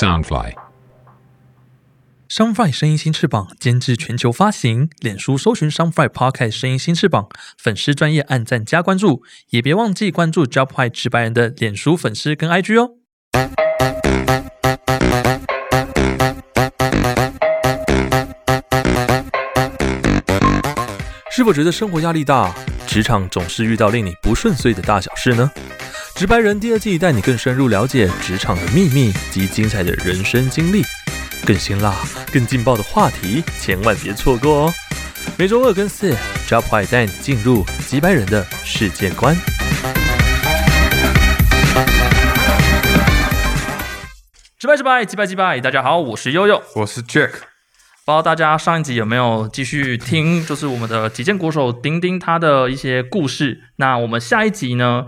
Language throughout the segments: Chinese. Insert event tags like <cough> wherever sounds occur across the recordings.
Soundfly。Soundfly 声音新翅膀监制全球发行，脸书搜寻 Soundfly Podcast 声音新翅膀，粉丝专业按赞加关注，也别忘记关注 Job High 直白人的脸书粉丝跟 IG 哦。是否觉得生活压力大，职场总是遇到令你不顺遂的大小事呢？直白人第二季带你更深入了解职场的秘密及精彩的人生经历，更辛辣、更劲爆的话题，千万别错过哦！每周二跟四，Job High 带你进入直白人的世界观。直白直白，击败击败，大家好，我是悠悠。我是 Jack，不知道大家上一集有没有继续听，就是我们的击剑国手丁丁他的一些故事。那我们下一集呢？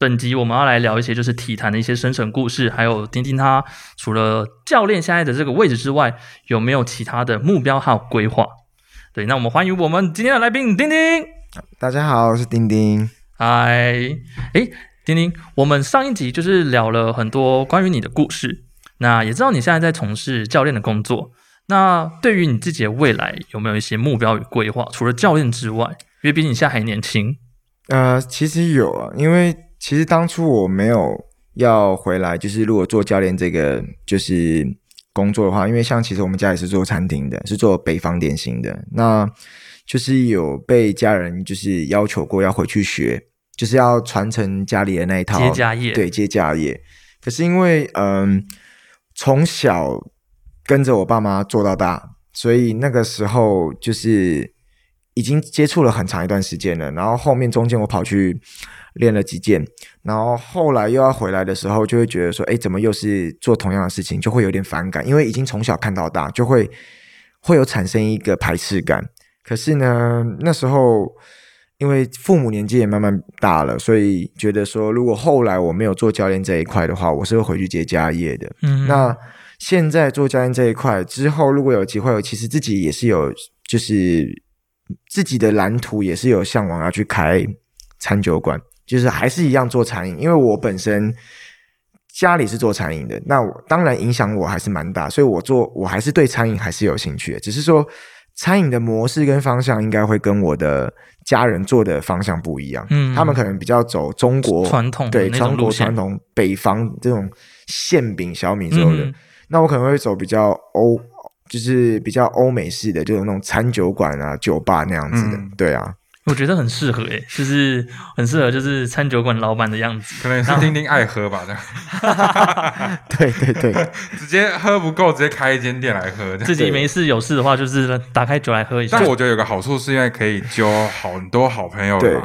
本集我们要来聊一些就是体坛的一些生存故事，还有丁丁他除了教练现在的这个位置之外，有没有其他的目标还有规划？对，那我们欢迎我们今天的来宾丁丁。大家好，我是丁丁。嗨，诶，丁丁，我们上一集就是聊了很多关于你的故事，那也知道你现在在从事教练的工作。那对于你自己的未来，有没有一些目标与规划？除了教练之外，因为毕竟你现在还年轻。呃，其实有啊，因为其实当初我没有要回来，就是如果做教练这个就是工作的话，因为像其实我们家也是做餐厅的，是做北方点心的，那就是有被家人就是要求过要回去学，就是要传承家里的那一套接家业对，接家业。可是因为嗯，从小跟着我爸妈做到大，所以那个时候就是已经接触了很长一段时间了。然后后面中间我跑去练了几件，然后后来又要回来的时候，就会觉得说，哎，怎么又是做同样的事情，就会有点反感，因为已经从小看到大，就会会有产生一个排斥感。可是呢，那时候因为父母年纪也慢慢大了，所以觉得说，如果后来我没有做教练这一块的话，我是会回去接家业的。嗯，那现在做教练这一块之后，如果有机会，我其实自己也是有，就是自己的蓝图也是有向往要去开餐酒馆，就是还是一样做餐饮，因为我本身家里是做餐饮的，那我当然影响我还是蛮大，所以我做我还是对餐饮还是有兴趣的，只是说餐饮的模式跟方向应该会跟我的家人做的方向不一样，嗯他们可能比较走中国传统的对中国传统北方这种馅饼小米粥的。嗯那我可能会走比较欧，就是比较欧美式的，就是那种餐酒馆啊、酒吧那样子的。嗯对啊，我觉得很适合诶，就是很适合就是餐酒馆老板的样子。可能是丁丁爱喝吧，这样 <laughs> 对对对，直接喝不够，直接开一间店来喝。自己没事有事的话，就是打开酒来喝一下但。我觉得有个好处是因为可以揪很多好朋友对来，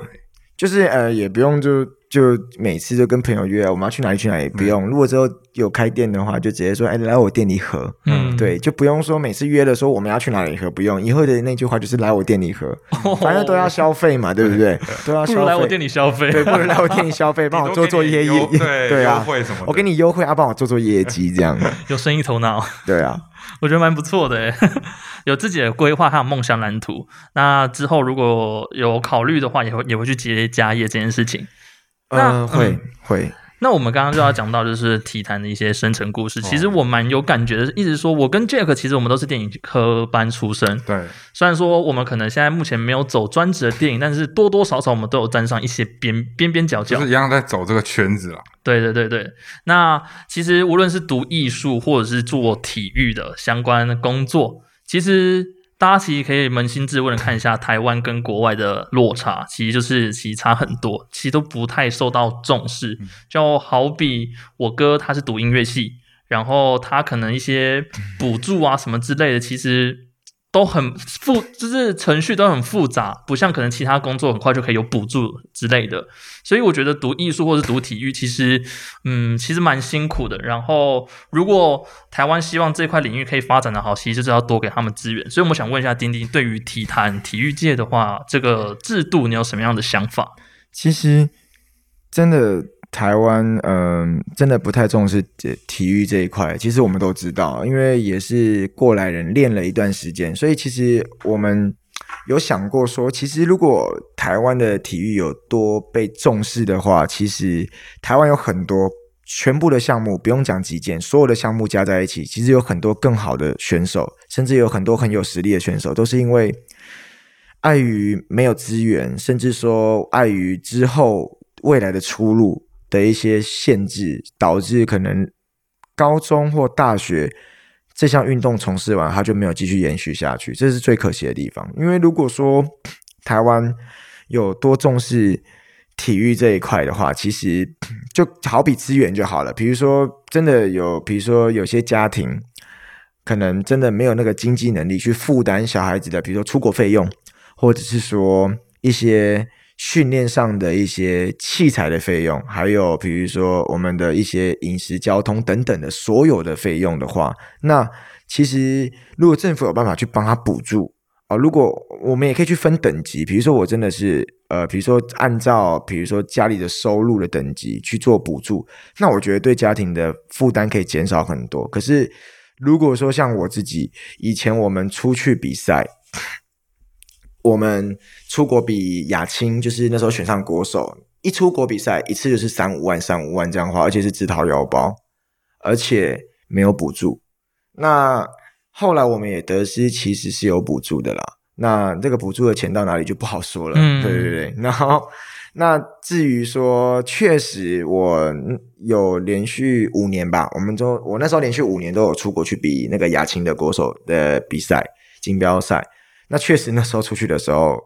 就是呃，也不用就就每次就跟朋友约，我们要去哪里去哪里，也不用。如果之后有开店的话，就直接说，哎，来我店里喝。嗯，对，就不用说每次约了说我们要去哪里喝，不用。以后的那句话就是来我店里喝，反正都要消费嘛，对不对？<laughs> 都要消费。不如来我店里消费。对，不如来我店里消费，帮我做做业优业，对 <laughs> 对啊优，惠什么，我给你优惠啊，帮我做做业绩，这样。<laughs> 有生意头脑，对啊，我觉得蛮不错的诶，有自己的规划还有梦想蓝图。那之后如果有考虑的话，也会也会去接家业这件事情。那嗯，会嗯会，那我们刚刚就要讲到就是体坛的一些生成故事，其实我蛮有感觉的，一直说我跟 Jack 其实我们都是电影科班出身，对，虽然说我们可能现在目前没有走专职的电影，但是多多少少我们都有沾上一些边边边角角。就。是一样在走这个圈子啦。对对对对，那其实无论是读艺术或者是做体育的相关的工作，其实大家其实可以扪心自问的看一下台湾跟国外的落差，其实就是其实差很多，其实都不太受到重视。就好比我哥他是读音乐系，然后他可能一些补助啊什么之类的，其实都很复，就是程序都很复杂，不像可能其他工作很快就可以有补助之类的。所以我觉得读艺术或是读体育，其实嗯，其实蛮辛苦的。然后如果台湾希望这块领域可以发展的好，其实就是要多给他们资源。所以我们想问一下丁丁，对于体坛体育界的话，这个制度你有什么样的想法？其实真的台湾，嗯、真的不太重视这体育这一块。其实我们都知道，因为也是过来人练了一段时间，所以其实我们有想过说，其实如果台湾的体育有多被重视的话，其实台湾有很多全部的项目不用讲击剑，所有的项目加在一起，其实有很多更好的选手，甚至有很多很有实力的选手，都是因为碍于没有资源，甚至说碍于之后未来的出路的一些限制，导致可能高中或大学这项运动从事完，他就没有继续延续下去，这是最可惜的地方。因为如果说台湾有多重视体育这一块的话，其实就好比资源就好了。比如说，真的有，比如说有些家庭可能真的没有那个经济能力去负担小孩子的，比如说出国费用，或者是说一些训练上的一些器材的费用，还有比如说我们的一些饮食、交通等等的所有的费用的话，那其实如果政府有办法去帮他补助。啊，如果我们也可以去分等级，比如说我真的是呃，比如说按照比如说家里的收入的等级去做补助，那我觉得对家庭的负担可以减少很多。可是如果说像我自己以前我们出去比赛，我们出国比亚青，就是那时候选上国手，一出国比赛一次就是三五万、三五万这样花，而且是自掏腰包，而且没有补助。那后来我们也得知，其实是有补助的啦。那这个补助的钱到哪里就不好说了。嗯对对对。然后，那至于说，确实我有连续五年吧，我们都我那时候连续五年都有出国去比那个亚青的国手的比赛锦标赛。那确实那时候出去的时候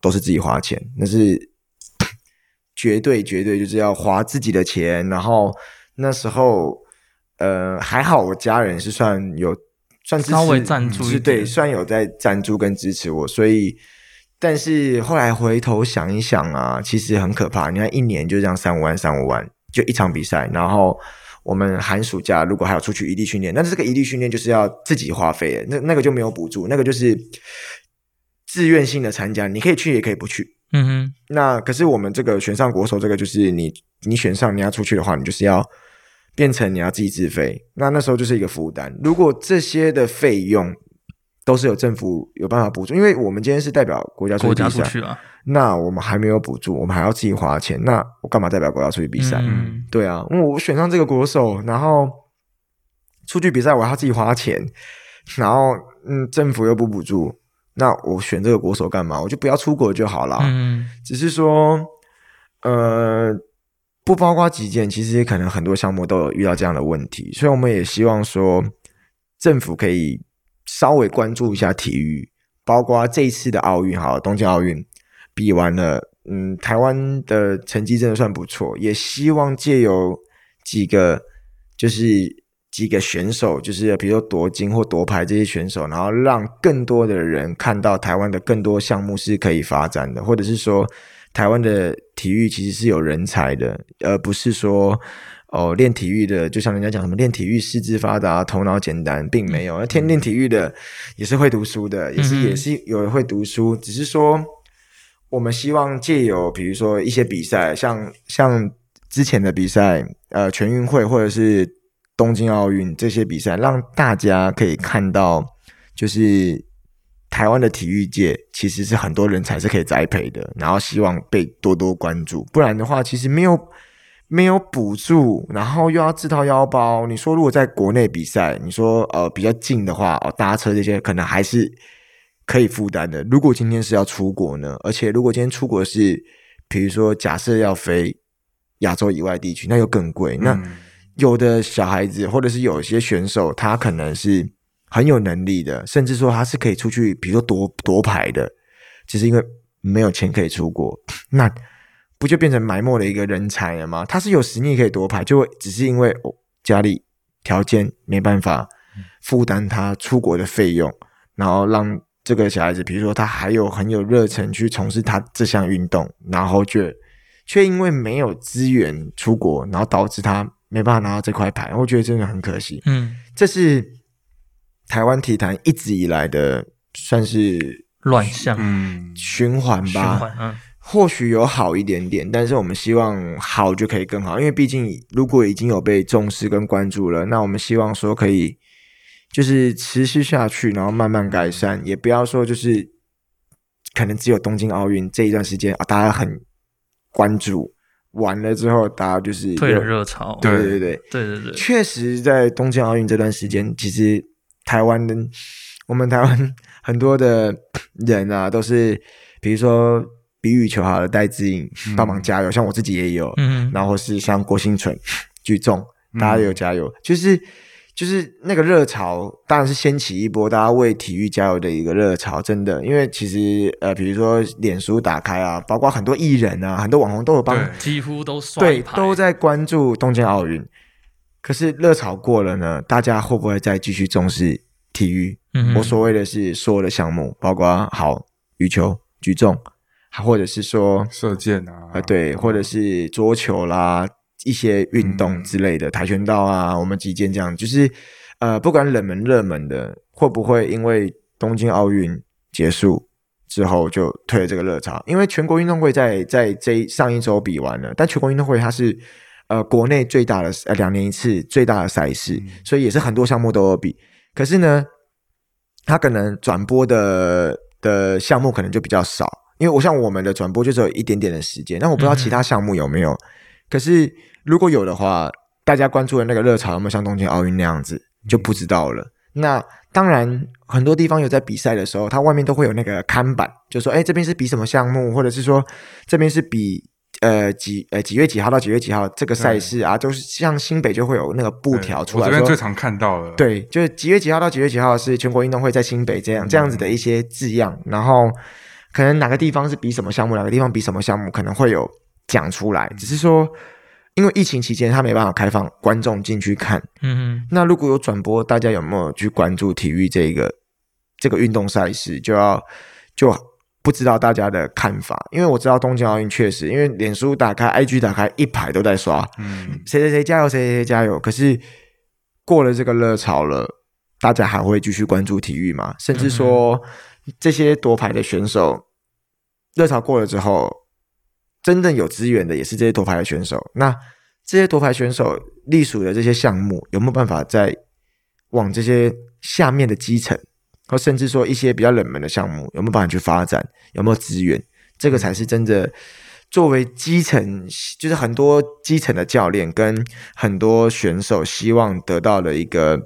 都是自己花钱，那是 <tsk> 绝对绝对就是要花自己的钱。然后那时候呃还好，我家人是算有。算支持稍微赞助是点对，算有在赞助跟支持我，所以，但是后来回头想一想啊，其实很可怕。你看一年就这样三五万、三五万，就一场比赛，然后我们寒暑假如果还要出去异地训练，那这个异地训练就是要自己花费的，那那个就没有补助，那个就是自愿性的参加，你可以去也可以不去。嗯哼，那可是我们这个选上国手，这个就是你你选上你要出去的话，你就是要变成你要自己自费，那那时候就是一个负担。如果这些的费用都是有政府有办法补助，因为我们今天是代表国家出去比赛，那我们还没有补助，我们还要自己花钱，那我干嘛代表国家出去比赛？嗯对啊，因为我选上这个国手，然后出去比赛我还要自己花钱，然后嗯，政府又不补助，那我选这个国手干嘛？我就不要出国就好了。嗯只是说，呃，不包括击剑，其实可能很多项目都有遇到这样的问题，所以我们也希望说，政府可以稍微关注一下体育，包括这一次的奥运，好了，东京奥运比完了，嗯，台湾的成绩真的算不错，也希望借由几个就是。几个选手，就是比如说夺金或夺牌这些选手，然后让更多的人看到台湾的更多项目是可以发展的，或者是说台湾的体育其实是有人才的，而不是说哦练体育的，就像人家讲什么练体育四肢发达、头脑简单，并没有。那天练体育的也是会读书的，也是也是有人会读书，只是说我们希望借由比如说一些比赛，像像之前的比赛，呃，全运会或者是东京奥运这些比赛，让大家可以看到，就是台湾的体育界其实是很多人才是可以栽培的，然后希望被多多关注。不然的话，其实没有没有补助，然后又要自掏腰包。你说如果在国内比赛，你说呃比较近的话，哦搭车这些可能还是可以负担的。如果今天是要出国呢？而且如果今天出国是，比如说假设要飞亚洲以外地区，那又更贵。那有的小孩子，或者是有一些选手，他可能是很有能力的，甚至说他是可以出去，比如说夺夺牌的，只是因为没有钱可以出国，<laughs> 那不就变成埋没了一个人才了吗？他是有实力可以夺牌，就会只是因为、家里条件没办法负担他出国的费用，然后让这个小孩子，比如说他还有很有热忱去从事他这项运动，然后却却因为没有资源出国，然后导致他没办法拿到这块牌，我觉得真的很可惜。嗯，这是台湾体坛一直以来的算是乱象。嗯，循环循吧，环，嗯。或许有好一点点，但是我们希望好就可以更好，因为毕竟如果已经有被重视跟关注了，那我们希望说可以就是持续下去，然后慢慢改善，也不要说就是可能只有东京奥运这一段时间啊，大家很关注完了之后，大家就是退了有热潮，对对对对，对。确实在东京奥运这段时间，其实台湾的我们台湾很多的人啊，都是比如说比羽球好了，戴志颖帮忙加油，像我自己也有，嗯。然后是像郭兴存举重，嗯大家也有加油，就是就是那个热潮，当然是掀起一波大家为体育加油的一个热潮，真的，因为其实呃，比如说脸书打开啊，包括很多艺人啊，很多网红都有帮对几乎都刷对都在关注东京奥运。可是热潮过了呢，大家会不会再继续重视体育？嗯我所谓的是所有的项目，包括好羽球、举重，或者是说射箭啊，呃对，或者是桌球啦，一些运动嗯之类的，跆拳道啊，我们击剑这样，就是呃，不管冷门热门的，会不会因为东京奥运结束之后就退了这个热潮？因为全国运动会在在这一上一周比完了，但全国运动会它是呃国内最大的呃两年一次最大的赛事，嗯所以也是很多项目都有比。可是呢，它可能转播的的项目可能就比较少，因为我像我们的转播就只有一点点的时间，那我不知道其他项目有没有。可是如果有的话，大家关注的那个热潮有没有像东京奥运那样子，就不知道了。那当然，很多地方有在比赛的时候，它外面都会有那个看板，就说：“哎，这边是比什么项目，或者是说这边是比呃几呃几月几号到几月几号这个赛事啊，就是像新北就会有那个布条出来说我这边最常看到的，，对，就是几月几号到几月几号是全国运动会在新北这样、嗯。这样子的一些字样，然后可能哪个地方是比什么项目，哪个地方比什么项目，可能会有讲出来。只是说，因为疫情期间他没办法开放观众进去看，嗯那如果有转播，大家有没有去关注体育这个这个运动赛事，就要就不知道大家的看法。因为我知道东京奥运确实，因为脸书打开、IG 打开，一排都在刷，嗯，谁谁谁加油，谁谁谁加油。可是过了这个热潮了，大家还会继续关注体育吗？甚至说、这些夺牌的选手，热潮过了之后，真正有资源的也是这些夺牌的选手。那这些夺牌选手隶属的这些项目，有没有办法在往这些下面的基层，或甚至说一些比较冷门的项目，有没有办法去发展？有没有资源？这个才是真的。作为基层，就是很多基层的教练跟很多选手希望得到的一个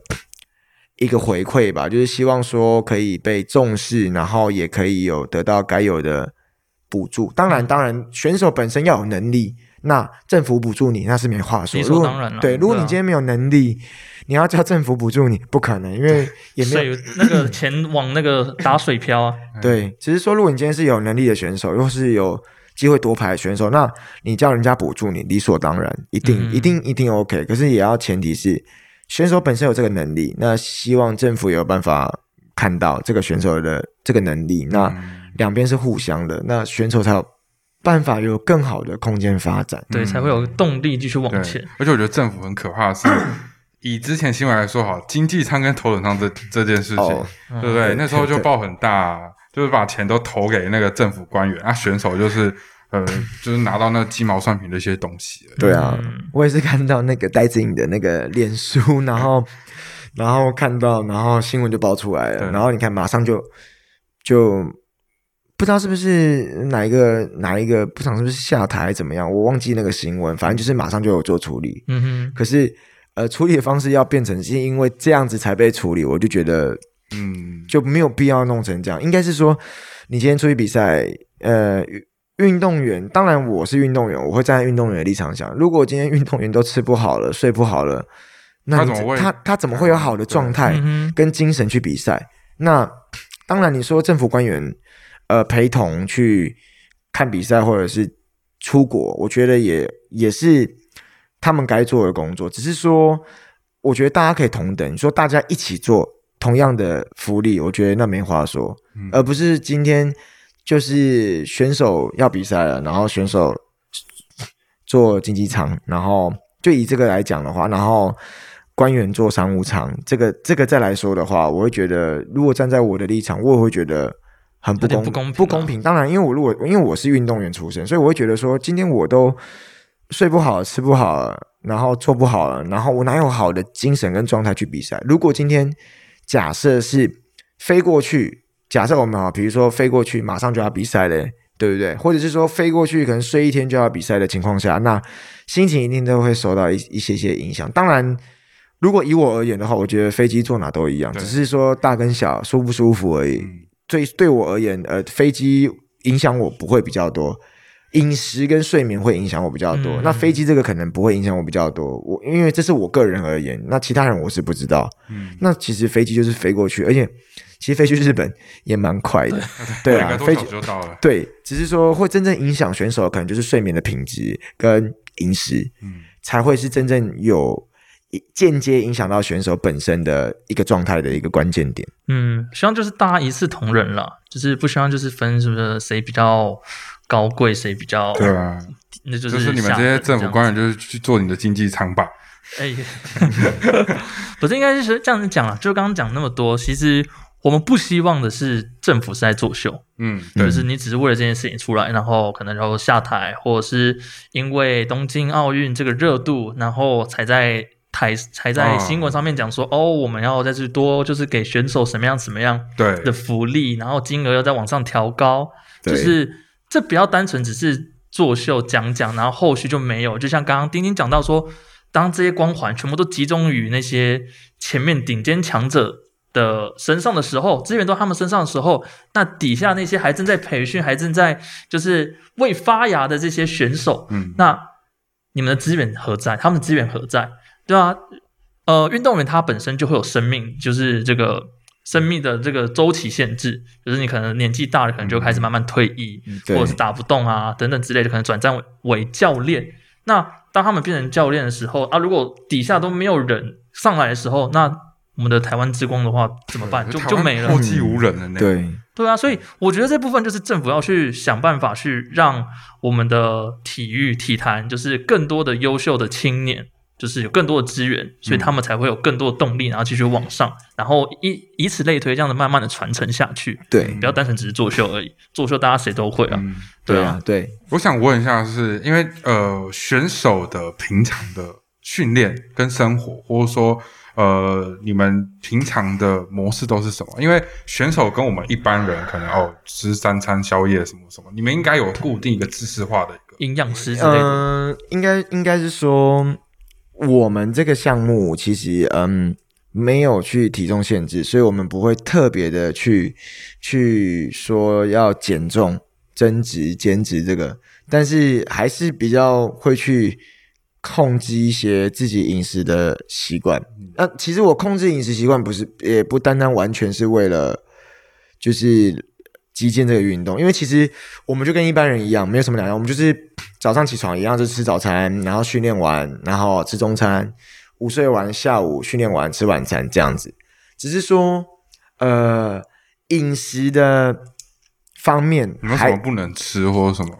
一个回馈吧，就是希望说可以被重视，然后也可以有得到该有的补助。当然，当然，选手本身要有能力，那政府补助你那是没话说。理所当然了对，如果你今天没有能力，你要叫政府补助你，不可能，因为 <laughs> 也哼，没有 <laughs> 那个钱往那个打水漂啊，<laughs> 对，只是说，如果你今天是有能力的选手，又是有机会夺牌的选手，那你叫人家补助你，理所当然，一定、嗯一定一定 OK。可是也要前提是选手本身有这个能力，那希望政府有办法看到这个选手的这个能力，那嗯两边是互相的，那选手才有办法有更好的空间发展。对，嗯才会有动力继续往前。，而且我觉得政府很可怕的是，<coughs> 以之前新闻来说，好，经济舱跟头等舱这这件事情，哦对不对？对那时候就对报很大，就是把钱都投给那个政府官员，啊，选手就是呃，<coughs> 就是拿到那鸡毛蒜皮的一些东西。对啊，嗯我也是看到那个戴志颖的那个脸书，然后然后看到，然后新闻就爆出来了，然后你看马上就就不知道是不是哪一个哪一个部长是不是下台怎么样，我忘记那个新闻，反正就是马上就有做处理。嗯哼，可是呃，处理的方式要变成是因为这样子才被处理，我就觉得嗯，就没有必要弄成这样。应该是说，你今天出去比赛，呃，运运动员，当然我是运动员，我会站在运动员的立场想，如果今天运动员都吃不好了，睡不好了，那他怎么会他他怎么会有好的状态跟精神去比赛？那当然，你说政府官员呃陪同去看比赛或者是出国，我觉得也也是他们该做的工作。只是说，我觉得大家可以同等，你说大家一起做同样的福利，我觉得那没话说，嗯而不是今天就是选手要比赛了，然后选手做竞技场，然后就以这个来讲的话，然后官员做商务舱，这个这个再来说的话，我会觉得，如果站在我的立场，我也会觉得很不公不公平啊不公平。当然，因为我如果因为我是运动员出身，所以我会觉得说，今天我都睡不好、吃不好了，然后做不好了，然后我哪有好的精神跟状态去比赛？如果今天假设是飞过去，假设我们啊，比如说飞过去马上就要比赛嘞，对不对？或者是说飞过去可能睡一天就要比赛的情况下，那心情一定都会受到一一些些影响。当然，如果以我而言的话，我觉得飞机坐哪都一样，只是说大跟小舒不舒服而已。嗯对对我而言，呃，飞机影响我不会比较多，饮食跟睡眠会影响我比较多。嗯那飞机这个可能不会影响我比较多，我因为这是我个人而言，那其他人我是不知道。嗯，那其实飞机就是飞过去，而且其实飞去日本也蛮快的，对啊 <laughs> 飞机就到了。对，只是说会真正影响选手，可能就是睡眠的品质跟饮食，嗯，才会是真正有间接影响到选手本身的一个状态的一个关键点。嗯，希望就是大家一视同仁了，就是不希望就是分是不是谁比较高贵，谁比较对啊，那就就是是你们这些政府官员，就是去做你的经济舱吧。哎，<laughs> 不是应该是这样子讲了，就刚刚讲那么多，其实我们不希望的是政府是在作秀，嗯，就是你只是为了这件事情出来，然后可能然后下台，或者是因为东京奥运这个热度，然后才在台才在哦新闻上面讲说，哦，我们要再去多就是给选手什么样什么样对的福利，然后金额要再往上调高，就是这不要单纯只是作秀讲讲，然后后续就没有。就像刚刚丁丁讲到说，当这些光环全部都集中于那些前面顶尖强者的身上的时候，资源都他们身上的时候，那底下那些还正在培训、还正在就是未发芽的这些选手，嗯，那你们的资源何在？他们的资源何在？对啊，呃，运动员他本身就会有生命，就是这个生命的这个周期限制，就是你可能年纪大了，可能就开始慢慢退役，对或者是打不动啊等等之类的，可能转战为为教练。那当他们变成教练的时候啊，如果底下都没有人上来的时候，那我们的台湾之光的话怎么办？就就没了后。继无人了呢。，对，对啊，所以我觉得这部分就是政府要去想办法去让我们的体育体坛，就是更多的优秀的青年，就是有更多的资源，所以他们才会有更多的动力，然后继续往上，然后以以此类推，这样的慢慢的传承下去。对，不要单纯只是作秀而已，作秀大家谁都会啊。嗯，对啊，对，我想问一下是，因为呃，选手的平常的训练跟生活，或者说呃，你们平常的模式都是什么？因为选手跟我们一般人可能哦吃三餐宵夜什么什么，你们应该有固定一个知识化的一个。营养师之类的，嗯、应该应该是说，我们这个项目其实嗯没有去体重限制，所以我们不会特别的去去说要减重、增脂、减脂这个，但是还是比较会去控制一些自己饮食的习惯。那、其实我控制饮食习惯不是，也不单单完全是为了就是击剑这个运动，因为其实我们就跟一般人一样，没有什么两样，我们就是早上起床一样就吃早餐，然后训练完，然后吃中餐，午睡完，下午训练完吃晚餐这样子。只是说，呃，饮食的方面有什么不能吃或者什么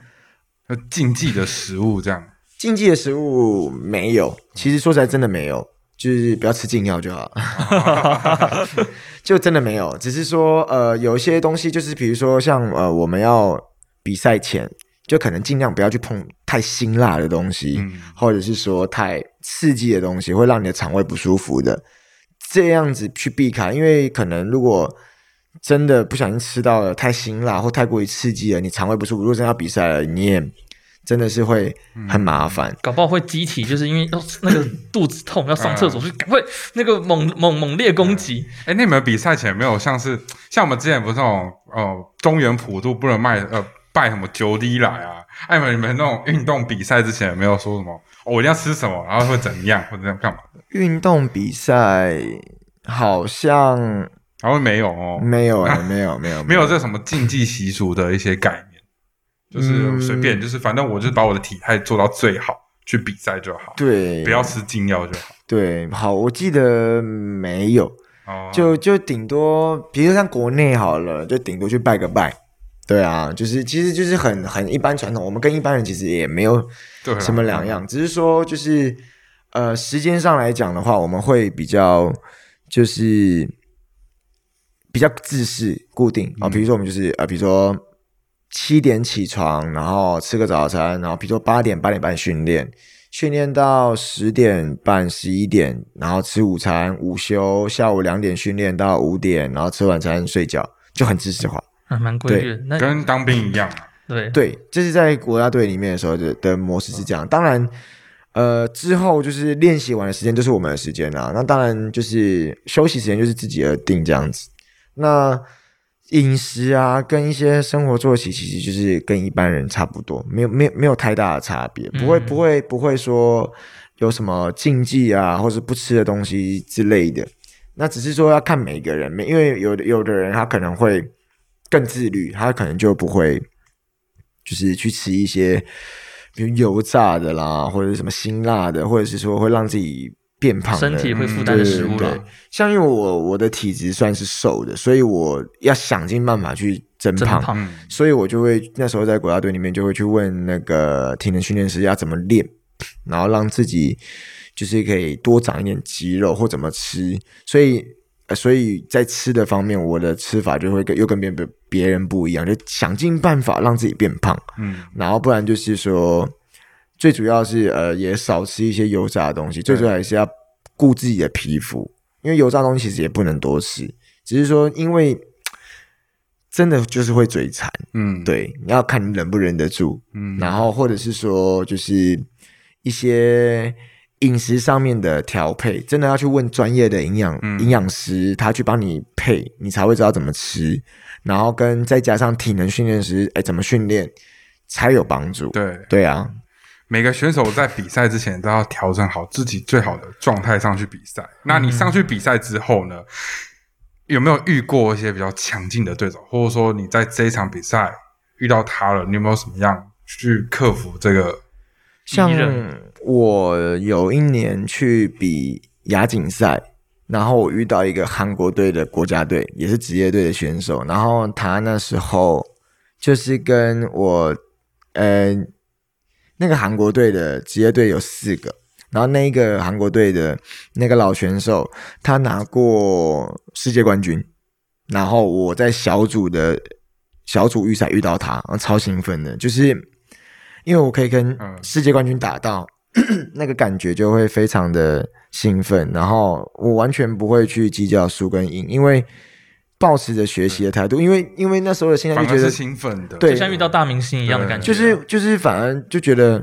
呃禁忌的食物这样？禁忌的食物没有，其实说起来真的没有，就是不要吃禁药就好，<laughs> 就真的没有。只是说，呃，有一些东西就是，比如说像呃，我们要比赛前，就可能尽量不要去碰太辛辣的东西，嗯或者是说太刺激的东西，会让你的肠胃不舒服的。这样子去避开，因为可能如果真的不小心吃到了太辛辣或太过于刺激了，你肠胃不舒服，如果真的要比赛了，你也真的是会很麻烦。搞不好会机体，就是因为要那个肚子痛要上厕所，就赶快那个猛猛猛烈攻击。哎，那你们比赛前有没有像是像我们之前不是那种哦中原普渡不能卖呃拜什么九里来啊？哎，你们你们那种运动比赛之前有没有说什么、哦我一定要吃什么，然后会怎样或者干嘛的？运动比赛好像然后没有哦，没有哎、没有没有 <laughs> 没有这什么竞技习俗的一些概念，就是随便，就是反正我就是把我的体态做到最好，去比赛就好，对，不要吃禁药就好。对。好，我记得没有，哦，就就顶多，比如说像国内好了，就顶多去拜个拜。对啊，就是其实就是很很一般传统，我们跟一般人其实也没有什么两样，只是说就是呃时间上来讲的话，我们会比较就是比较自式固定啊、比如说我们就是呃比如说七点起床，然后吃个早餐，然后比如说八点八点半训练，训练到十点半十一点，然后吃午餐，午休，下午两点训练到五点，然后吃晚餐睡觉，就很知识化。还蛮规律的。那跟当兵一样啊。对对，这是在国家队里面的时候的的模式是这样。当然，呃，之后就是练习完的时间就是我们的时间啦。那当然就是休息时间就是自己而定这样子。那饮食啊，跟一些生活作息其实就是跟一般人差不多，没有没有没有太大的差别，不会嗯不会不会说有什么禁忌啊，或是不吃的东西之类的。那只是说要看每个人，每因为有的有的人他可能会更自律，他可能就不会就是去吃一些比如油炸的啦，或者是什么辛辣的，或者是说会让自己变胖身体会负担的食物了。像因为我我的体质算是瘦的，所以我要想尽办法去增胖，所以我就会那时候在国家队里面就会去问那个体能训练师要怎么练，然后让自己就是可以多长一点肌肉或怎么吃，所以。呃所以在吃的方面，我的吃法就会跟又跟别别别人不一样，就想尽办法让自己变胖，嗯，然后不然就是说，最主要是呃也少吃一些油炸的东西，最主要还是要顾自己的皮肤，因为油炸东西其实也不能多吃，只是说因为真的就是会嘴馋，嗯，，对，你要看你忍不忍得住，嗯，然后或者是说就是一些饮食上面的调配，真的要去问专业的营养嗯。营养师，他去帮你配，你才会知道怎么吃，然后跟再加上体能训练师，哎，怎么训练才有帮助？对，对啊，每个选手在比赛之前都要调整好自己最好的状态上去比赛。那你上去比赛之后呢？有没有遇过一些比较强劲的对手，或者说你在这一场比赛遇到他了，你有没有什么样去克服这个？像我有一年去比亚锦赛，然后我遇到一个韩国队的国家队，也是职业队的选手，然后他那时候就是跟我，呃，那个韩国队的职业队有四个，然后那一个韩国队的那个老选手，他拿过世界冠军，然后我在小组的小组预赛遇到他，超兴奋的，就是因为我可以跟嗯。世界冠军打到，<clears throat> 那个感觉就会非常的兴奋，然后我完全不会去计较输跟赢，因为抱持着学习的态度，因为因为那时候的心态就觉得是兴奋的，对。就像遇到大明星一样的感觉，就是就是反而就觉得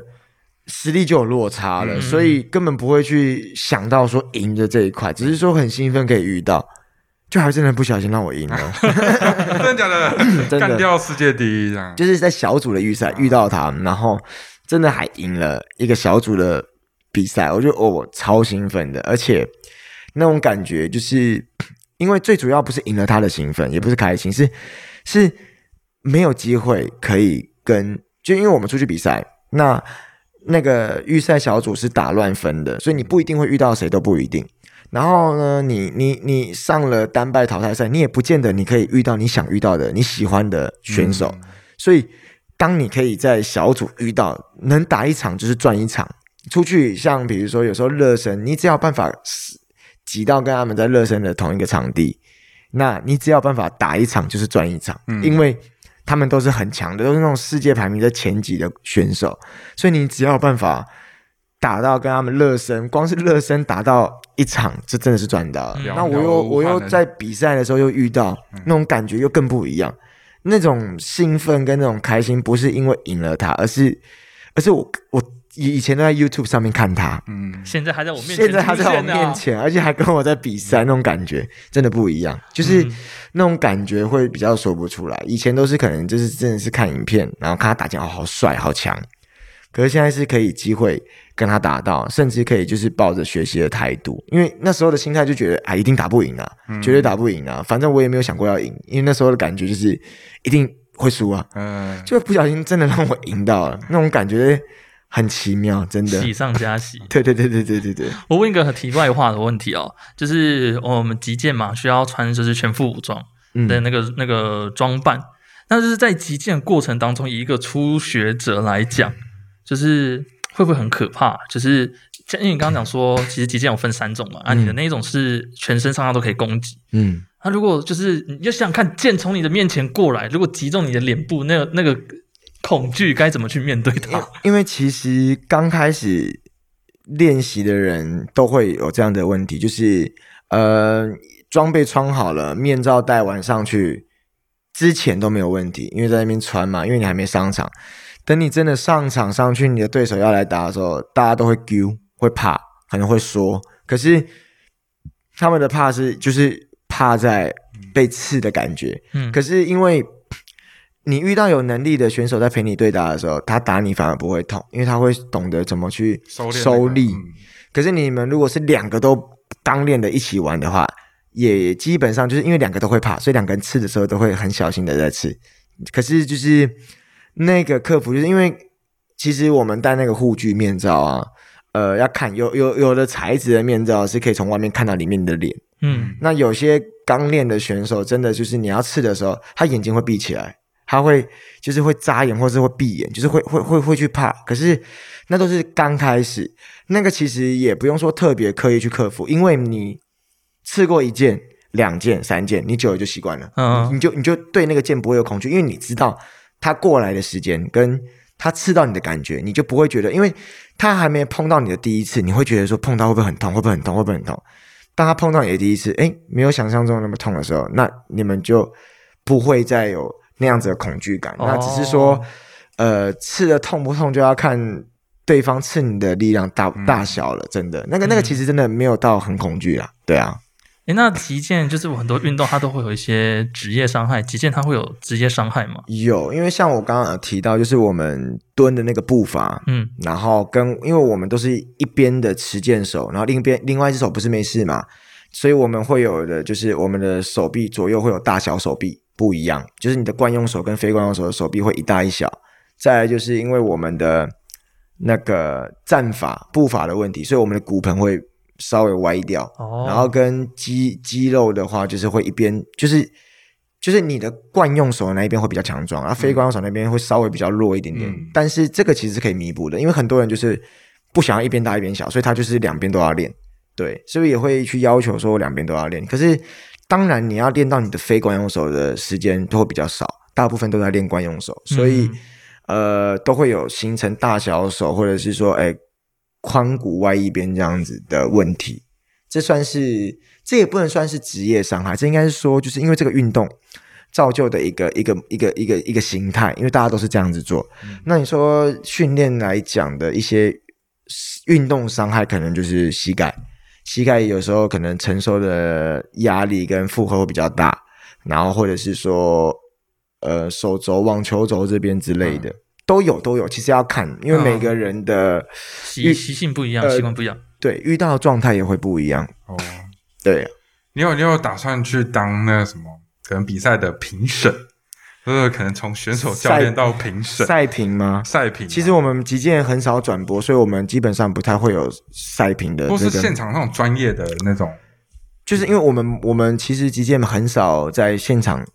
实力就有落差了，嗯。所以根本不会去想到说赢的这一块，只是说很兴奋可以遇到，就还真的不小心让我赢了，<laughs> <laughs> 真的假的？真的。干掉世界第一这样。就是在小组的预赛遇到他，然后真的还赢了一个小组的比赛，我就哦超兴奋的，而且那种感觉就是因为最主要不是赢了他的兴奋，也不是开心，是是没有机会可以跟，就因为我们出去比赛，那那个预赛小组是打乱分的，所以你不一定会遇到谁都不一定。然后呢，你你你上了单败淘汰赛，你也不见得你可以遇到你想遇到的你喜欢的选手。嗯所以，当你可以在小组遇到能打一场就是赚一场，出去像比如说有时候热身，你只要有办法挤到跟他们在热身的同一个场地，那你只要有办法打一场就是赚一场，嗯因为他们都是很强的，都是那种世界排名在前几的选手，所以你只要有办法打到跟他们热身，光是热身打到一场，这真的是赚到了。嗯那我又我又在比赛的时候又遇到那种感觉又更不一样，那种兴奋跟那种开心，不是因为赢了他，而是而是我我以以前都在 YouTube 上面看他，嗯，现在还在我面前，现在他在我面，前，而且还跟我在比赛，那种感觉真的不一样，就是嗯。那种感觉会比较说不出来。以前都是可能就是真的是看影片，然后看他打架，哦，好帅，好强。可是现在是可以机会跟他打到，甚至可以就是抱着学习的态度，因为那时候的心态就觉得啊，一定打不赢啊，绝对打不赢啊，反正我也没有想过要赢，因为那时候的感觉就是一定会输啊，嗯，就不小心真的让我赢到了，那种感觉很奇妙，真的。喜上加喜。<laughs> 对对对对对对对，我问一个很题外话的问题哦，就是我们击剑嘛，需要穿就是全副武装嗯的那个、那个装扮。但是在击剑过程当中，以一个初学者来讲，就是会不会很可怕？就是像因为你刚刚讲说，其实击剑有分三种嘛，啊，你的那一种是全身上下都可以攻击。嗯。那、如果就是你就想想看，剑从你的面前过来，如果击中你的脸部，那个那个恐惧该怎么去面对它？因为其实刚开始练习的人都会有这样的问题，就是呃，装备穿好了，面罩戴完上去，之前都没有问题，因为在那边穿嘛，因为你还没上场。等你真的上场上去，你的对手要来打的时候，大家都会丢，会怕，可能会说。可是他们的怕是就是怕在被刺的感觉。嗯可是因为你遇到有能力的选手在陪你对打的时候，他打你反而不会痛，因为他会懂得怎么去收力。嗯可是你们如果是两个都刚练的一起玩的话，也基本上就是因为两个都会怕，所以两个人刺的时候都会很小心的在刺。可是就是那个客服，就是因为其实我们戴那个护具面罩啊，呃，要看有有有的材质的面罩是可以从外面看到里面的脸。嗯那有些刚练的选手，真的就是你要刺的时候，他眼睛会闭起来，他会就是会眨眼，或是会闭眼，就是会会会会去怕。可是那都是刚开始，那个其实也不用说特别刻意去克服，因为你刺过一件、两件、三件，你久了就习惯了，嗯你就你就对那个剑不会有恐惧，因为你知道他过来的时间跟他刺到你的感觉，你就不会觉得，因为他还没碰到你的第一次，你会觉得说碰到会不会很痛，会不会很痛，会不会很痛？当他碰到你的第一次，哎，没有想象中那么痛的时候，那你们就不会再有那样子的恐惧感。哦那只是说，呃，刺的痛不痛就要看对方刺你的力量大大小了。真的，那个那个嗯其实真的没有到很恐惧啦。对啊，诶，那击剑就是很多运动它都会有一些职业伤害，击剑它会有职业伤害吗？有，因为像我刚刚有提到，就是我们蹲的那个步伐，嗯然后跟因为我们都是一边的持剑手，然后另一边另外一只手不是没事嘛，所以我们会有的就是我们的手臂左右会有大小手臂不一样，就是你的惯用手跟非惯用手的手臂会一大一小。再来就是因为我们的那个战法步伐的问题，所以我们的骨盆会稍微歪掉，哦，然后跟肌肌肉的话，就是会一边就是就是你的惯用手的那一边会比较强壮，然后非惯用手那边会稍微比较弱一点点。嗯但是这个其实是可以弥补的，因为很多人就是不想要一边大一边小，所以他就是两边都要练。对，所以也会去要求说两边都要练。可是当然你要练到你的非惯用手的时间都会比较少，大部分都在练惯用手，所以、呃都会有形成大小手或者是说哎髋骨外一边这样子的问题。这算是，这也不能算是职业伤害，这应该是说，就是因为这个运动造就的一个一个一个一个一个形态，因为大家都是这样子做。那你说训练来讲的一些运动伤害，可能就是膝盖，膝盖有时候可能承受的压力跟负荷会比较大，然后或者是说，呃，手肘、网球肘这边之类的。都有都有，其实要看，因为每个人的、习习性不一样，呃习惯不一样。对遇到的状态也会不一样。哦，对，你有你有打算去当那什么可能比赛的评审，就是可能从选手教练到评审赛评吗？赛评啊，其实我们击剑很少转播，所以我们基本上不太会有赛评的或是这个。现场那种专业的那种就是因为我们我们其实击剑很少在现场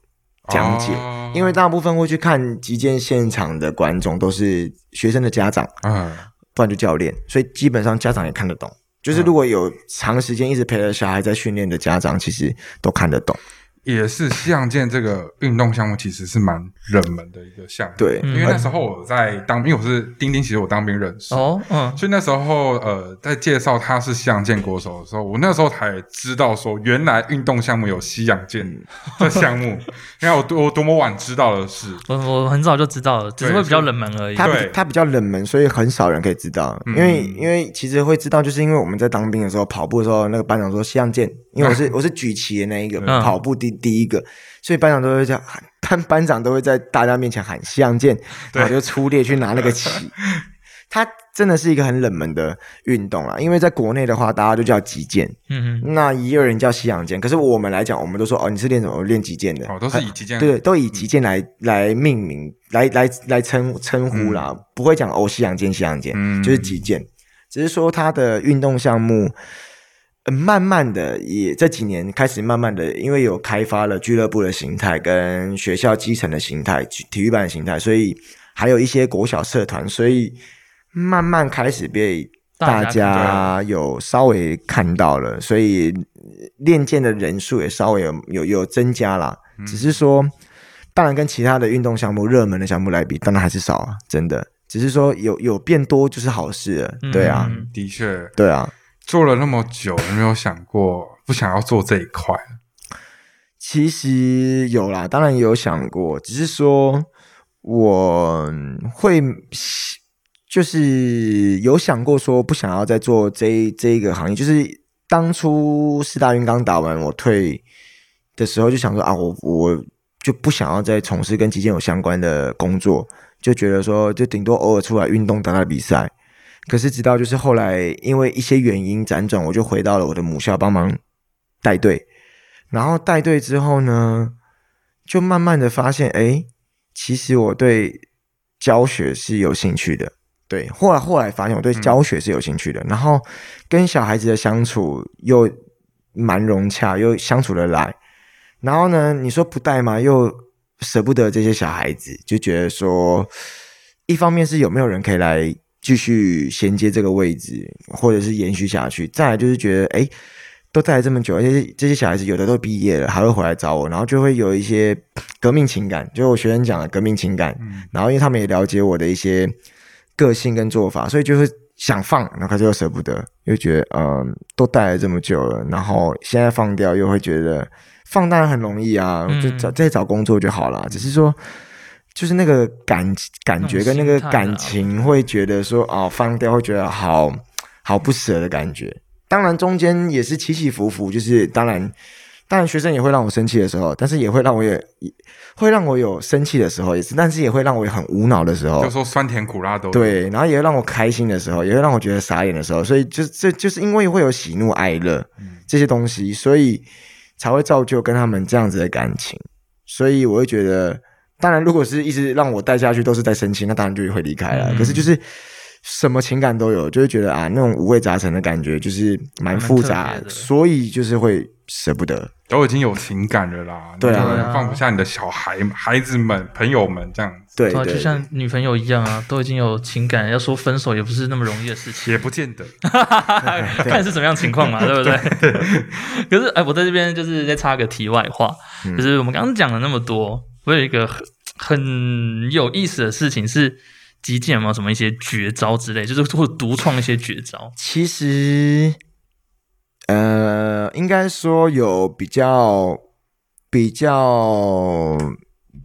讲解，哦因为大部分会去看击剑现场的观众都是学生的家长，嗯不然就教练，所以基本上家长也看得懂。就是如果有长时间一直陪着小孩在训练的家长，其实都看得懂。也是西洋剑这个运动项目其实是蛮冷门的一个项目，对，嗯。因为那时候我在当，因为我是丁丁，其实我当兵认识，哦，嗯，所以那时候呃在介绍他是西洋剑国手的时候，我那时候才知道说原来运动项目有西洋剑这项目，<laughs> 你看我多我多么晚知道的事，我我很早就知道了，只是会比较冷门而已。他比对。它比较冷门，所以很少人可以知道。嗯。因为因为其实会知道，就是因为我们在当兵的时候跑步的时候，那个班长说西洋剑，因为我是 <laughs> 我是举旗的那一个，嗯。跑步第第一个，所以班长都会叫喊班班长都会在大家面前喊西洋剑，然后就出列去拿那个旗。<laughs> 它真的是一个很冷门的运动啦，因为在国内的话，大家都叫击剑，嗯嗯，那也有人叫西洋剑。可是我们来讲，我们都说哦，你是练什么？我练击剑的。哦，都是以击剑对，都以击剑来来命名，来来来称称呼啦，不会讲哦西洋剑西洋剑，嗯就是击剑。只是说它的运动项目，呃慢慢的也这几年开始慢慢的，因为有开发了俱乐部的形态跟学校基层的形态、体体育班的形态，所以还有一些国小社团，所以慢慢开始被大大家家有稍微看到了，所以呃练剑的人数也稍微有有有增加啦。嗯只是说，当然跟其他的运动项目、热门的项目来比，当然还是少啊，真的。只是说有有变多就是好事了，嗯对啊，嗯的确对啊。做了那么久，有没有想过不想要做这一块？其实有啦，当然也有想过，只是说我会就是有想过说不想要再做这这一个行业，就是当初四大运刚打完我退的时候，就想说啊，我我就不想要再从事跟击剑有相关的工作，就觉得说就顶多偶尔出来运动打打比赛。可是直到就是后来因为一些原因辗转，我就回到了我的母校帮忙带队。然后带队之后呢，就慢慢的发现，哎，其实我对教学是有兴趣的。对，后来后来发现我对教学是有兴趣的。然后跟小孩子的相处又蛮融洽，又相处的来。然后呢，你说不带嘛？又舍不得这些小孩子，就觉得说，一方面是有没有人可以来继续衔接这个位置，或者是延续下去。再来就是觉得，哎。都带了这么久，而且这些小孩子有的都毕业了，还会回来找我，然后就会有一些革命情感，就我学生讲的革命情感。然后因为他们也了解我的一些个性跟做法，所以就会想放，然后可是又舍不得，又觉得嗯，都带了这么久了，然后现在放掉，又会觉得放当然很容易啊，就找再找工作就好了。只是说，就是那个感感觉跟那个感情，会觉得说哦，放掉会觉得好好不舍的感觉。当然，中间也是起起伏伏，就是当然，当然学生也会让我生气的时候，但是也会让我也会让我有生气的时候，也是，但是也会让我很无脑的时候，就说酸甜苦辣都对，然后也会让我开心的时候，也会让我觉得傻眼的时候，所以就这就是因为会有喜怒哀乐这些东西，所以才会造就跟他们这样子的感情，所以我会觉得，当然，如果是一直让我带下去都是在生气，那当然就会离开了。可是就是。什么情感都有，就会觉得啊，那种五味杂陈的感觉，就是蛮复杂，所以就是会舍不得。都已经有情感了啦，对啊，放不下你的小孩、孩子们、朋友们这样子。对，就像女朋友一样啊，都已经有情感，要说分手也不是那么容易的事情，也不见得，<laughs> 看是什么样情况嘛，对不 <laughs> 对？可是，哎，我在这边就是再插个题外话，就是我们刚刚讲了那么多，我有一个很很有意思的事情是。击剑有没有什么一些绝招之类，就是会独创一些绝招？其实，呃，应该说有比较比较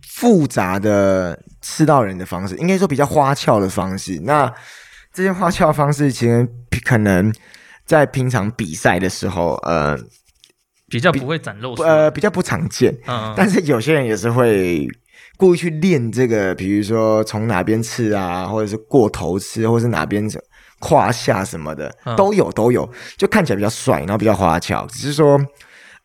复杂的刺到人的方式，应该说比较花俏的方式。那这些花俏方式，其实可能在平常比赛的时候，呃，比较不会展露，呃，比较不常见。嗯，但是有些人也是会。故意去练这个，比如说从哪边刺啊，或者是过头刺，或者是哪边胯下什么的都有，都有，就看起来比较帅，然后比较花俏。只是说，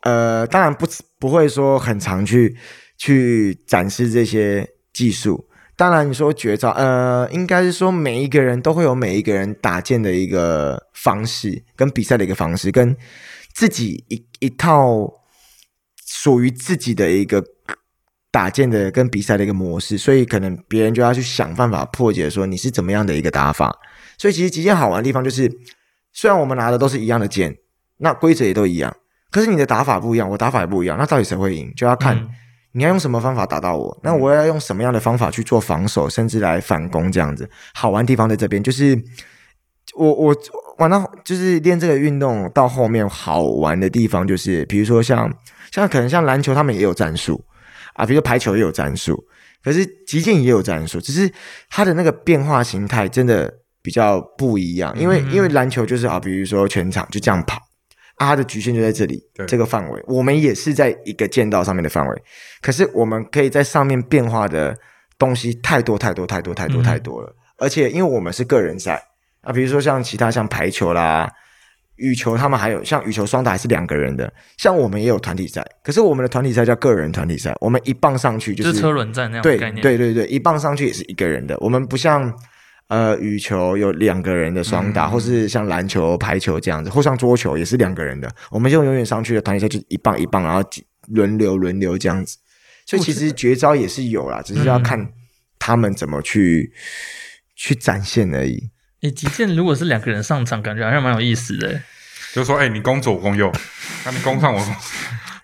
呃，当然不不会说很常去去展示这些技术。当然你说绝招，呃，应该是说每一个人都会有每一个人打剑的一个方式，跟比赛的一个方式，跟自己一一套属于自己的一个。打剑的跟比赛的一个模式，所以可能别人就要去想办法破解，说你是怎么样的一个打法。所以其实极剑好玩的地方就是，虽然我们拿的都是一样的剑，那规则也都一样，可是你的打法不一样，我打法也不一样，那到底谁会赢，就要看你要用什么方法打到我，那我要用什么样的方法去做防守，甚至来反攻这样子。好玩地方在这边，就是我我玩到就是练这个运动到后面好玩的地方，就是比如说像像可能像篮球，他们也有战术。啊，比如说排球也有战术，可是击剑也有战术，只是它的那个变化形态真的比较不一样。因为因为篮球就是啊，比如说全场就这样跑，啊，它的局限就在这里这个范围。我们也是在一个剑道上面的范围，可是我们可以在上面变化的东西太多太多太多太多太多了。而且因为我们是个人赛啊，比如说像其他像排球啦。羽球他们还有像羽球双打还是两个人的，像我们也有团体赛，可是我们的团体赛叫个人团体赛，我们一棒上去就是车轮战那样对概念，对对对，一棒上去也是一个人的，我们不像呃羽球有两个人的双打，或是像篮球、排球这样子，或像桌球也是两个人的，我们就永远上去的团体赛就是一棒一棒，然后轮流轮流这样子，所以其实绝招也是有啦，只是要看他们怎么去去展现而已。你极限如果是两个人上场，感觉好像蛮有意思的。就是说，哎，你攻左，攻右，<laughs> 那你攻上我，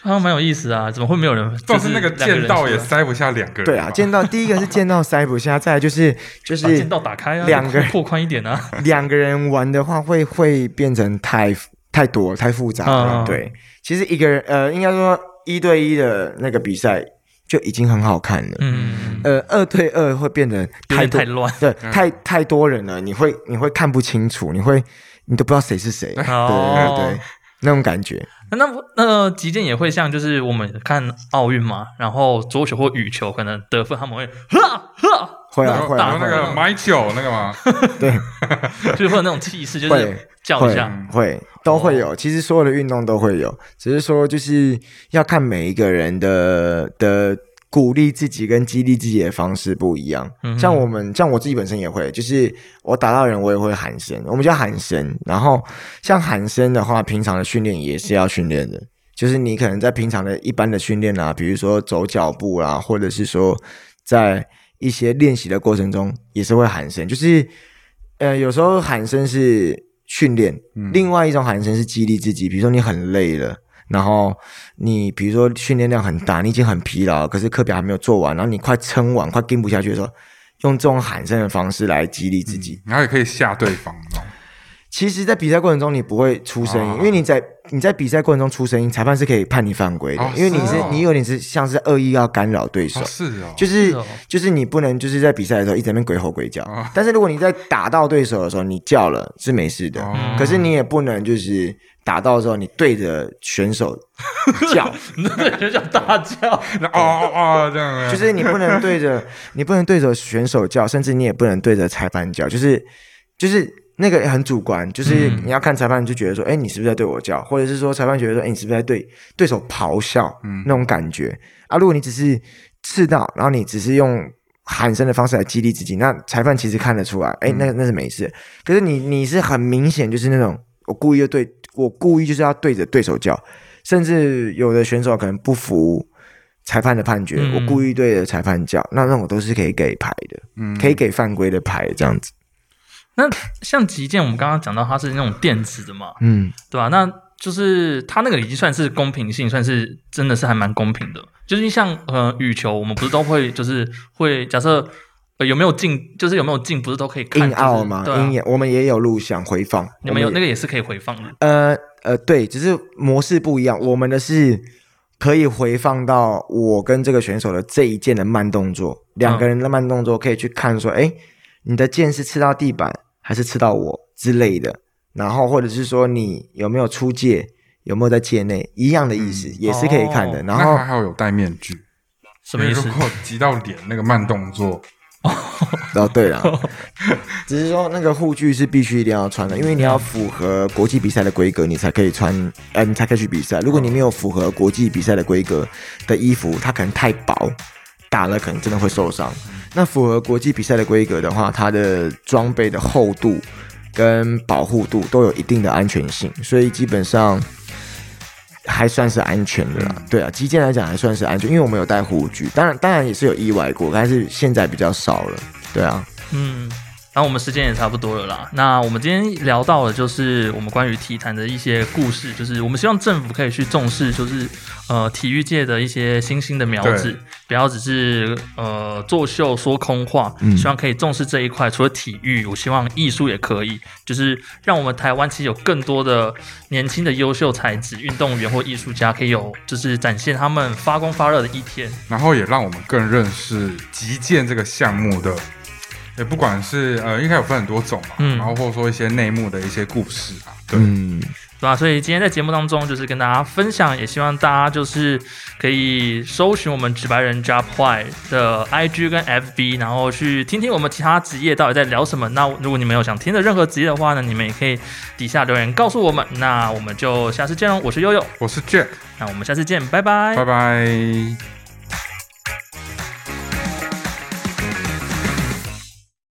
好像蛮有意思啊。怎么会没有人？就是那个剑道也塞不下两个人。对啊，剑道第一个是剑道塞不下，再就是就是剑道打开啊，两个扩宽一点啊。<laughs> 两个人玩的话，会会变成太太多太复杂了。对，其实一个人呃，应该说一对一的那个比赛就已经很好看了。嗯，呃，二对二会变得太太乱。对，嗯太太多人了，你会你会看不清楚，你会你都不知道谁是谁，对哦对对，那种感觉。那那击剑也会像，就是我们看奥运嘛，然后桌球或羽球可能得分他们会哈哈，会啊然后会啊会然后那个啊，买酒那个嘛，对，<laughs> 就是会有那种气势，就是叫一下。会都会有。其实所有的运动都会有，只是说就是要看每一个人的的鼓励自己跟激励自己的方式不一样。嗯像我们，像我自己本身也会，就是我打到人我也会喊声，我们叫喊声。然后像喊声的话，平常的训练也是要训练的。就是你可能在平常的一般的训练啊，比如说走脚步啦、或者是说在一些练习的过程中，也是会喊声。就是呃，有时候喊声是训练，嗯另外一种喊声是激励自己。比如说你很累了，然后你比如说训练量很大，你已经很疲劳，可是课表还没有做完，然后你快撑完、快跟不下去的时候，用这种喊声的方式来激励自己。然后也可以吓对方。其实，在比赛过程中你不会出声音，哦因为你在你在比赛过程中出声音，裁判是可以判你犯规的，哦因为你是是哦你有点是像是恶意要干扰对手。哦，是哦，就是是哦。就是你不能就是在比赛的时候一直在鬼吼鬼叫，哦。但是如果你在打到对手的时候你叫了是没事的，哦。可是你也不能就是打到的时候你对着选手 <laughs> 叫，对，选手大叫。<laughs> 那哦哦哦这样，就是你不能对着你不能对着选手叫，甚至你也不能对着裁判叫，就是就是那个很主观，就是嗯你要看裁判就觉得说，哎、你是不是在对我叫，或者是说裁判觉得说，哎、你是不是在对对手咆哮，嗯。那种感觉。啊。如果你只是刺到，然后你只是用喊声的方式来激励自己，那裁判其实看得出来，哎、那那是没事。可是你你是很明显就是那种我故意要对我故意就是要对着对手叫，甚至有的选手可能不服裁判的判决，嗯我故意对着裁判叫，那那种都是可以给牌的，嗯可以给犯规的牌这样子。那像击剑，我们刚刚讲到它是那种电子的嘛，嗯，对吧、那就是它那个已经算是公平性，算是真的是还蛮公平的。就是像呃羽球，我们不是都会就是会假设、呃、有没有进，就是有没有进，不是都可以看硬澳嘛，就是、对、啊，硬我们也有录像回放，你们有我也那个也是可以回放的。呃呃，对，只是模式不一样。我们的是可以回放到我跟这个选手的这一件的慢动作，两个人的慢动作可以去看说，哎、你的剑是刺到地板还是刺到我之类的。然后或者是说你有没有出界，有没有在界内，一样的意思、也是可以看的。哦然后还好有戴面具，什么意思如？果击到脸那个慢动作，<laughs> 哦，对了，<laughs> 只是说那个护具是必须一定要穿的，因为你要符合国际比赛的规格，你才可以穿，呃，你才可以去比赛。如果你没有符合国际比赛的规格的衣服，它可能太薄，打了可能真的会受伤。那符合国际比赛的规格的话，它的装备的厚度跟保护度都有一定的安全性，所以基本上还算是安全的啦。对啊，击剑来讲还算是安全，因为我们有带护具，当然当然也是有意外过，但是现在比较少了。对啊，嗯，然后我们时间也差不多了啦。那我们今天聊到的就是我们关于体坛的一些故事，就是我们希望政府可以去重视，就是呃体育界的一些新兴的苗子，不要只是呃作秀说空话。嗯希望可以重视这一块。除了体育，我希望艺术也可以，就是让我们台湾其实有更多的年轻的优秀才子、运动员或艺术家，可以有就是展现他们发光发热的一天。然后也让我们更认识击剑这个项目的，也不管是呃，应该有分很多种嘛，嗯然后或者说一些内幕的一些故事啊，对，嗯，对吧、所以今天在节目当中，就是跟大家分享，也希望大家就是可以搜寻我们直白人 Job White 的 IG 跟 FB，然后去听听我们其他职业到底在聊什么。那如果你们有想听的任何职业的话呢，你们也可以底下留言告诉我们。那我们就下次见喽，我是悠悠，我是 Jack，那我们下次见，拜拜拜拜。